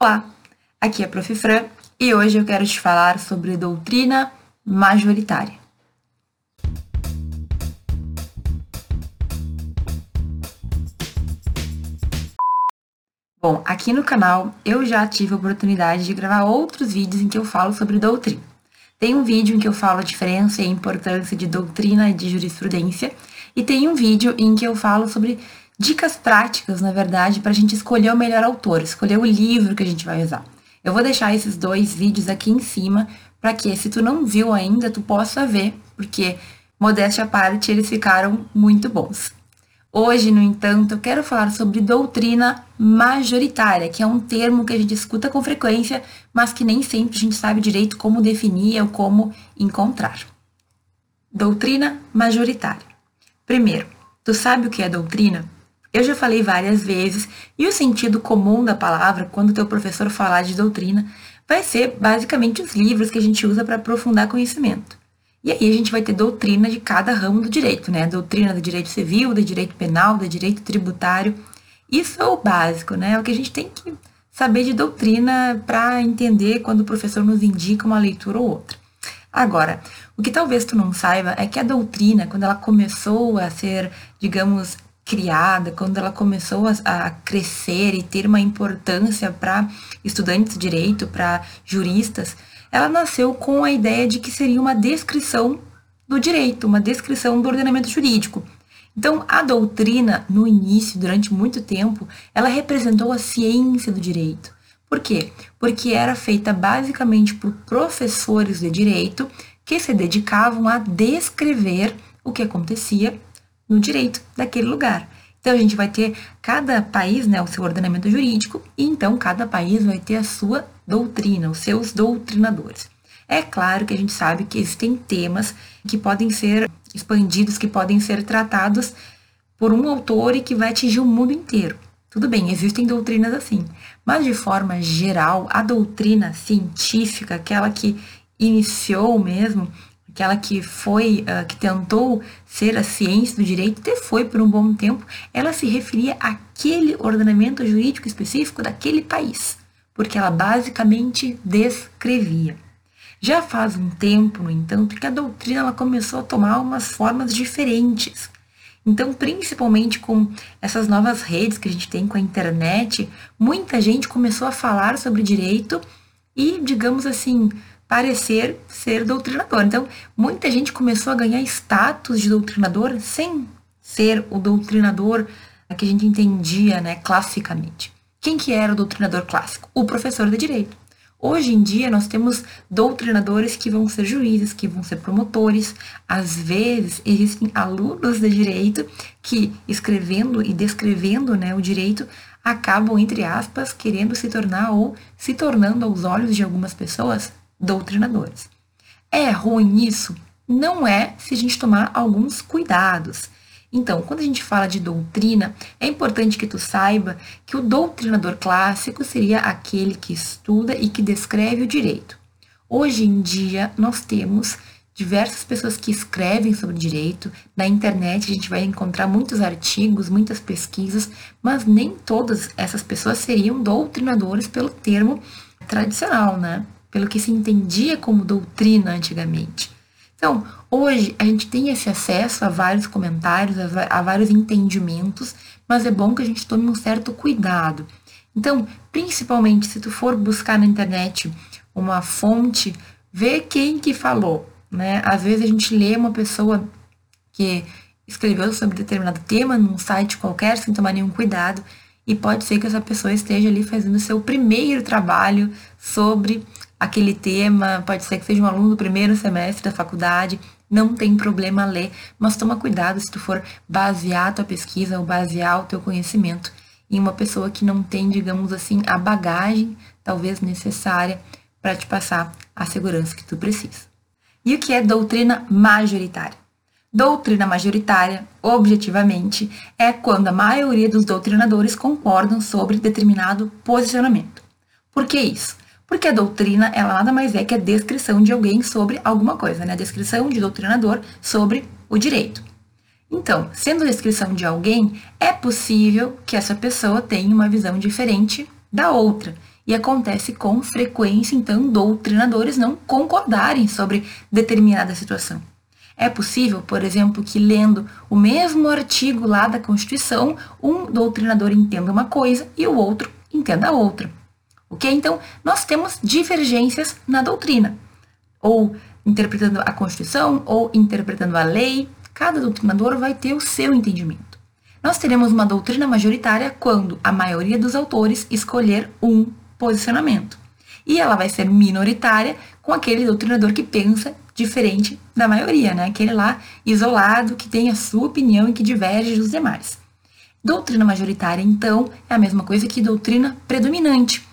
Olá, aqui é a Prof. Fran e hoje eu quero te falar sobre doutrina majoritária. Bom, aqui no canal eu já tive a oportunidade de gravar outros vídeos em que eu falo sobre doutrina. Tem um vídeo em que eu falo a diferença e a importância de doutrina e de jurisprudência, e tem um vídeo em que eu falo sobre dicas práticas, na verdade, para a gente escolher o melhor autor, escolher o livro que a gente vai usar. Eu vou deixar esses dois vídeos aqui em cima para que, se tu não viu ainda, tu possa ver, porque, modéstia à parte, eles ficaram muito bons. Hoje, no entanto, eu quero falar sobre doutrina majoritária, que é um termo que a gente escuta com frequência, mas que nem sempre a gente sabe direito como definir ou como encontrar. Doutrina majoritária. Primeiro, tu sabe o que é doutrina? Eu já falei várias vezes, e o sentido comum da palavra, quando teu professor falar de doutrina, vai ser basicamente os livros que a gente usa para aprofundar conhecimento. E aí a gente vai ter doutrina de cada ramo do direito, né? Doutrina do direito civil, do direito penal, do direito tributário. Isso é o básico, né? É o que a gente tem que saber de doutrina para entender quando o professor nos indica uma leitura ou outra. Agora, o que talvez tu não saiba é que a doutrina, quando ela começou a ser, digamos, criada, quando ela começou a, a crescer e ter uma importância para estudantes de direito, para juristas, ela nasceu com a ideia de que seria uma descrição do direito, uma descrição do ordenamento jurídico. Então, a doutrina, no início, durante muito tempo, ela representou a ciência do direito. Por quê? Porque era feita basicamente por professores de direito que se dedicavam a descrever o que acontecia no direito daquele lugar. Então a gente vai ter cada país, né, o seu ordenamento jurídico, e então cada país vai ter a sua doutrina, os seus doutrinadores. É claro que a gente sabe que existem temas que podem ser expandidos, que podem ser tratados por um autor e que vai atingir o mundo inteiro. Tudo bem, existem doutrinas assim, mas de forma geral, a doutrina científica, aquela que iniciou mesmo aquela que foi, uh, que tentou ser a ciência do direito, até foi por um bom tempo, ela se referia àquele ordenamento jurídico específico daquele país, porque ela basicamente descrevia. Já faz um tempo, no entanto, que a doutrina ela começou a tomar umas formas diferentes. Então, principalmente com essas novas redes que a gente tem com a internet, muita gente começou a falar sobre direito e, digamos assim, parecer ser doutrinador. Então, muita gente começou a ganhar status de doutrinador sem ser o doutrinador que a gente entendia, né, classicamente. Quem que era o doutrinador clássico? O professor de direito. Hoje em dia nós temos doutrinadores que vão ser juízes, que vão ser promotores. Às vezes existem alunos de direito que escrevendo e descrevendo, né, o direito acabam entre aspas querendo se tornar ou se tornando aos olhos de algumas pessoas doutrinadores. É ruim isso? Não é se a gente tomar alguns cuidados. Então, quando a gente fala de doutrina, é importante que tu saiba que o doutrinador clássico seria aquele que estuda e que descreve o direito. Hoje em dia, nós temos diversas pessoas que escrevem sobre direito. Na internet a gente vai encontrar muitos artigos, muitas pesquisas, mas nem todas essas pessoas seriam doutrinadores pelo termo tradicional, né? Pelo que se entendia como doutrina antigamente. Então, hoje a gente tem esse acesso a vários comentários, a, vários entendimentos, mas é bom que a gente tome um certo cuidado. Então, principalmente se tu for buscar na internet uma fonte, vê quem que falou, né? Às vezes a gente lê uma pessoa que escreveu sobre determinado tema num site qualquer sem tomar nenhum cuidado e pode ser que essa pessoa esteja ali fazendo seu primeiro trabalho sobre aquele tema, pode ser que seja um aluno do primeiro semestre da faculdade, não tem problema ler, mas toma cuidado se tu for basear a tua pesquisa ou basear o teu conhecimento em uma pessoa que não tem, digamos assim, a bagagem talvez necessária para te passar a segurança que tu precisa. E o que é doutrina majoritária? Doutrina majoritária, objetivamente, é quando a maioria dos doutrinadores concordam sobre determinado posicionamento. Por que isso? Porque a doutrina, ela nada mais é que a descrição de alguém sobre alguma coisa, né? A descrição de doutrinador sobre o direito. Então, sendo a descrição de alguém, é possível que essa pessoa tenha uma visão diferente da outra. E acontece com frequência, então, doutrinadores não concordarem sobre determinada situação. É possível, por exemplo, que lendo o mesmo artigo lá da Constituição, um doutrinador entenda uma coisa e o outro entenda outra. Ok? Então, nós temos divergências na doutrina, ou interpretando a Constituição, ou interpretando a lei. Cada doutrinador vai ter o seu entendimento. Nós teremos uma doutrina majoritária quando a maioria dos autores escolher um posicionamento. E ela vai ser minoritária com aquele doutrinador que pensa diferente da maioria, né? Aquele lá isolado que tem a sua opinião e que diverge dos demais. Doutrina majoritária, então, é a mesma coisa que doutrina predominante.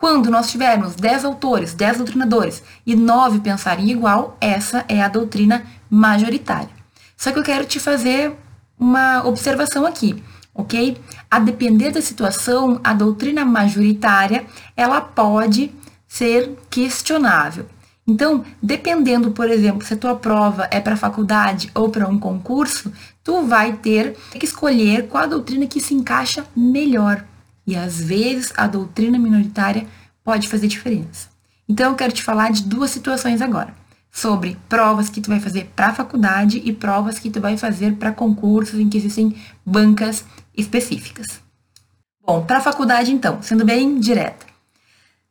Quando nós tivermos 10 autores, 10 doutrinadores e 9 pensarem igual, essa é a doutrina majoritária. Só que eu quero te fazer uma observação aqui, ok? A depender da situação, a doutrina majoritária, ela pode ser questionável. Então, dependendo, por exemplo, se a tua prova é para faculdade ou para um concurso, tu vai ter que escolher qual a doutrina que se encaixa melhor. E às vezes a doutrina minoritária pode fazer diferença. Então, eu quero te falar de duas situações agora. Sobre provas que tu vai fazer para faculdade e provas que tu vai fazer para concursos em que existem bancas específicas. Bom, para faculdade então, sendo bem direta.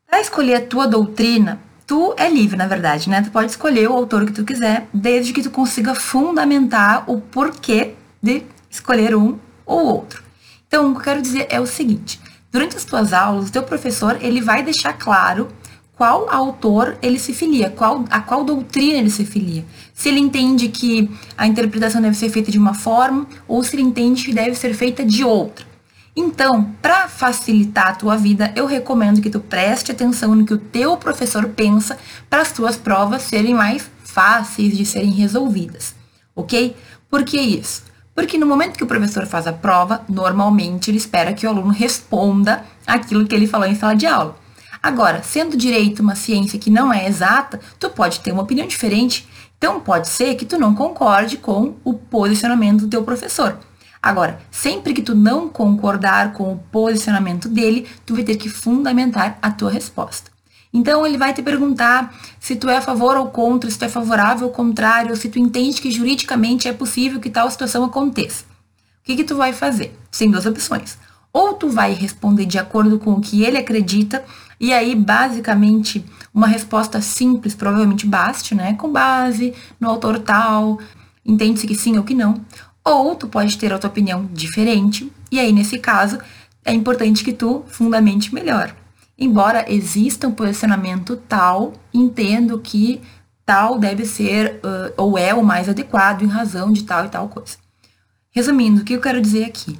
Para escolher a tua doutrina, tu é livre, na verdade, né? Tu pode escolher o autor que tu quiser, desde que tu consiga fundamentar o porquê de escolher um ou outro. Então, o que eu quero dizer é o seguinte: durante as tuas aulas, o teu professor ele vai deixar claro qual autor ele se filia, qual, a qual doutrina ele se filia. Se ele entende que a interpretação deve ser feita de uma forma ou se ele entende que deve ser feita de outra. Então, para facilitar a tua vida, eu recomendo que tu preste atenção no que o teu professor pensa para as tuas provas serem mais fáceis de serem resolvidas, ok? Por que isso? Porque no momento que o professor faz a prova, normalmente ele espera que o aluno responda aquilo que ele falou em sala de aula. Agora, sendo direito uma ciência que não é exata, tu pode ter uma opinião diferente. Então, pode ser que tu não concorde com o posicionamento do teu professor. Agora, sempre que tu não concordar com o posicionamento dele, tu vai ter que fundamentar a tua resposta. Então ele vai te perguntar se tu é a favor ou contra, se tu é favorável ou contrário, se tu entende que juridicamente é possível que tal situação aconteça. O que, que tu vai fazer? Tem duas opções. Ou tu vai responder de acordo com o que ele acredita, e aí basicamente uma resposta simples provavelmente baste, né? Com base no autor tal, entende-se que sim ou que não. Ou tu pode ter a tua opinião diferente, e aí nesse caso é importante que tu fundamente melhor. Embora exista um posicionamento tal, entendo que tal deve ser uh, ou é o mais adequado em razão de tal e tal coisa. Resumindo, o que eu quero dizer aqui?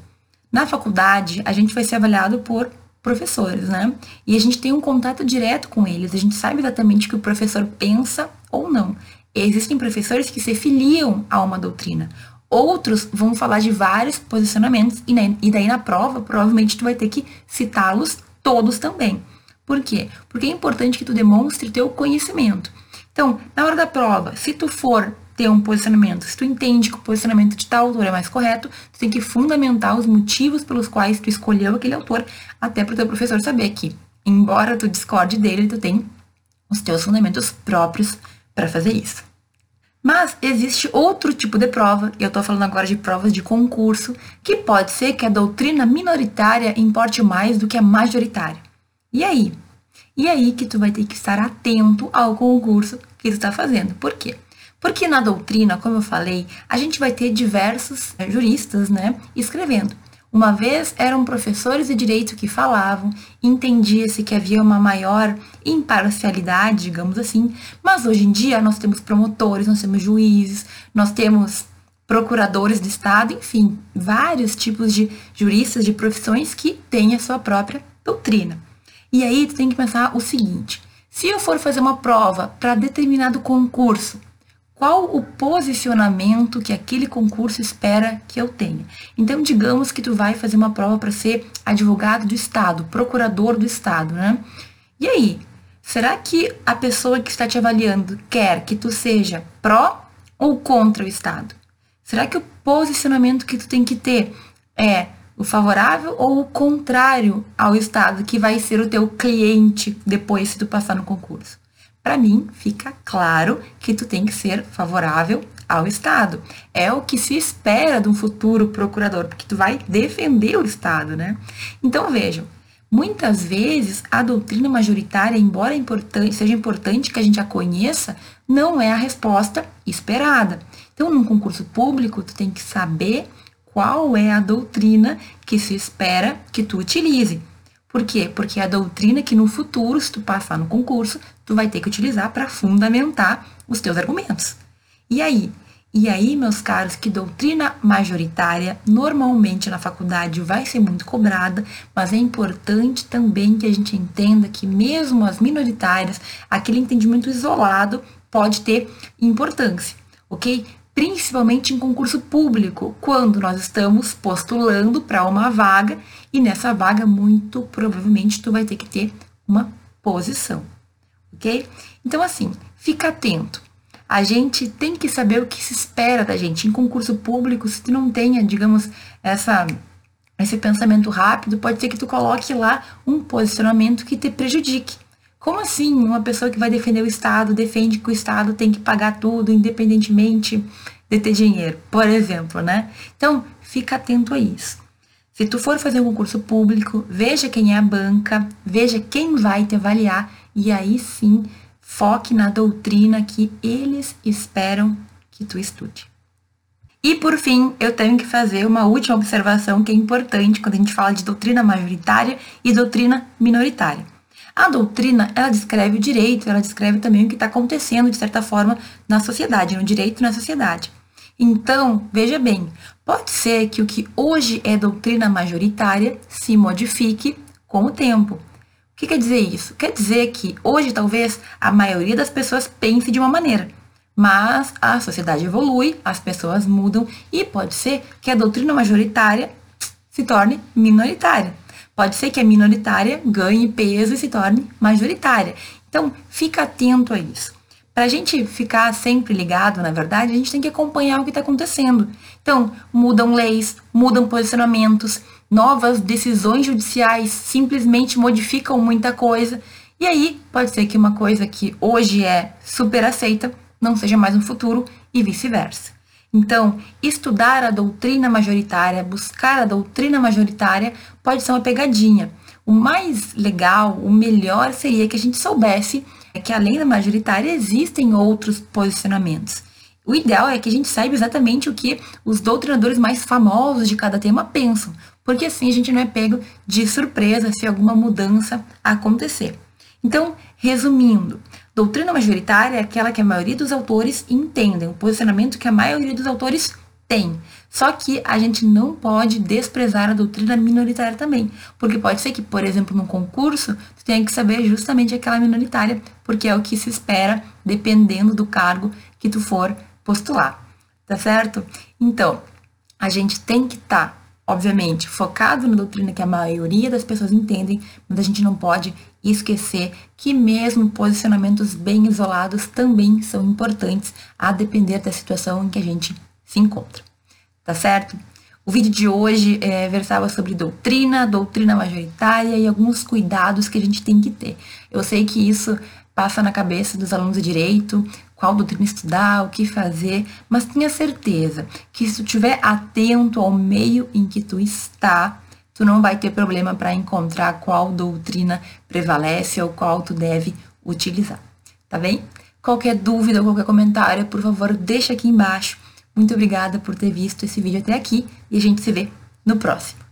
Na faculdade, a gente vai ser avaliado por professores, né? E a gente tem um contato direto com eles, a gente sabe exatamente o que o professor pensa ou não. Existem professores que se filiam a uma doutrina, Outros vão falar de vários posicionamentos e, e daí na prova, provavelmente tu vai ter que citá-los todos também. Por quê? Porque é importante que tu demonstre teu conhecimento. Então, na hora da prova, se tu for ter um posicionamento, se tu entende que o posicionamento de tal autor é mais correto, tu tem que fundamentar os motivos pelos quais tu escolheu aquele autor, até para o teu professor saber que, embora tu discorde dele, tu tem os teus fundamentos próprios para fazer isso. Mas existe outro tipo de prova, e eu estou falando agora de provas de concurso, que pode ser que a doutrina minoritária importe mais do que a majoritária. E aí? E aí que tu vai ter que estar atento ao concurso que tu está fazendo. Por quê? Porque na doutrina, como eu falei, a gente vai ter diversos eh, juristas, né, escrevendo. Uma vez eram professores de direito que falavam, entendia-se que havia uma maior imparcialidade, digamos assim, mas hoje em dia nós temos promotores, nós temos juízes, nós temos procuradores de Estado, enfim, vários tipos de juristas de profissões que têm a sua própria doutrina. E aí tu tem que pensar o seguinte: se eu for fazer uma prova para determinado concurso, qual o posicionamento que aquele concurso espera que eu tenha. Então, digamos que tu vai fazer uma prova para ser advogado do Estado, procurador do Estado, né? E aí, será que a pessoa que está te avaliando quer que tu seja pró ou contra o Estado? Será que o posicionamento que tu tem que ter é o favorável ou o contrário ao Estado que vai ser o teu cliente depois se tu passar no concurso? Para mim, fica claro que tu tem que ser favorável ao Estado. É o que se espera de um futuro procurador, porque tu vai defender o Estado, né? Então vejam, muitas vezes a doutrina majoritária, embora importante, seja importante que a gente a conheça, não é a resposta esperada. Então, num concurso público, tu tem que saber qual é a doutrina que se espera que tu utilize. Por quê? Porque é a doutrina que no futuro, se tu passar no concurso, tu vai ter que utilizar para fundamentar os teus argumentos. E aí? E aí, meus caros, que doutrina majoritária normalmente na faculdade vai ser muito cobrada, mas é importante também que a gente entenda que mesmo as minoritárias, aquele entendimento isolado pode ter importância, ok? principalmente em concurso público, quando nós estamos postulando para uma vaga e nessa vaga muito provavelmente tu vai ter que ter uma posição, ok? Então assim, fica atento. A gente tem que saber o que se espera da gente em concurso público. Se tu não tenha, digamos, essa esse pensamento rápido, pode ser que tu coloque lá um posicionamento que te prejudique. Como assim uma pessoa que vai defender o Estado defende que o Estado tem que pagar tudo, independentemente de ter dinheiro, por exemplo, né? Então, fica atento a isso. Se tu for fazer um concurso público, veja quem é a banca, veja quem vai te avaliar e aí sim foque na doutrina que eles esperam que tu estude. E por fim, eu tenho que fazer uma última observação que é importante quando a gente fala de doutrina majoritária e doutrina minoritária. A doutrina, ela descreve o direito, ela descreve também o que está acontecendo, de certa forma, na sociedade, no direito na sociedade. Então, veja bem, pode ser que o que hoje é doutrina majoritária se modifique com o tempo. Que quer dizer isso? Quer dizer que hoje talvez a maioria das pessoas pense de uma maneira, mas a sociedade evolui, as pessoas mudam e pode ser que a doutrina majoritária se torne minoritária. Pode ser que a minoritária ganhe peso e se torne majoritária. Então, fica atento a isso. Para a gente ficar sempre ligado, na verdade, a gente tem que acompanhar o que está acontecendo. Então, mudam leis, mudam posicionamentos, novas decisões judiciais simplesmente modificam muita coisa. E aí, pode ser que uma coisa que hoje é super aceita não seja mais no futuro e vice-versa. Então, estudar a doutrina majoritária, buscar a doutrina majoritária, pode ser uma pegadinha. O mais legal, o melhor seria que a gente soubesse que além da majoritária existem outros posicionamentos. O ideal é que a gente saiba exatamente o que os doutrinadores mais famosos de cada tema pensam, porque assim a gente não é pego de surpresa se alguma mudança acontecer. Então, resumindo, doutrina majoritária é aquela que a maioria dos autores entendem, o posicionamento que a maioria dos autores tem. Só que a gente não pode desprezar a doutrina minoritária também. Porque pode ser que, por exemplo, num concurso, tu tenha que saber justamente aquela minoritária, porque é o que se espera dependendo do cargo que tu for postular. Tá certo? Então, a gente tem que estar, tá, obviamente, focado na doutrina que a maioria das pessoas entendem, mas a gente não pode esquecer que mesmo posicionamentos bem isolados também são importantes a depender da situação em que a gente se encontra. Tá certo? O vídeo de hoje é, versava sobre doutrina, doutrina majoritária e alguns cuidados que a gente tem que ter. Eu sei que isso passa na cabeça dos alunos de direito, qual doutrina estudar, o que fazer, mas tenha certeza que se tu estiver atento ao meio em que tu está, tu não vai ter problema para encontrar qual doutrina prevalece ou qual tu deve utilizar. Tá bem? Qualquer dúvida ou qualquer comentário, por favor, deixa aqui embaixo muito obrigada por ter visto esse vídeo até aqui e a gente se vê no próximo.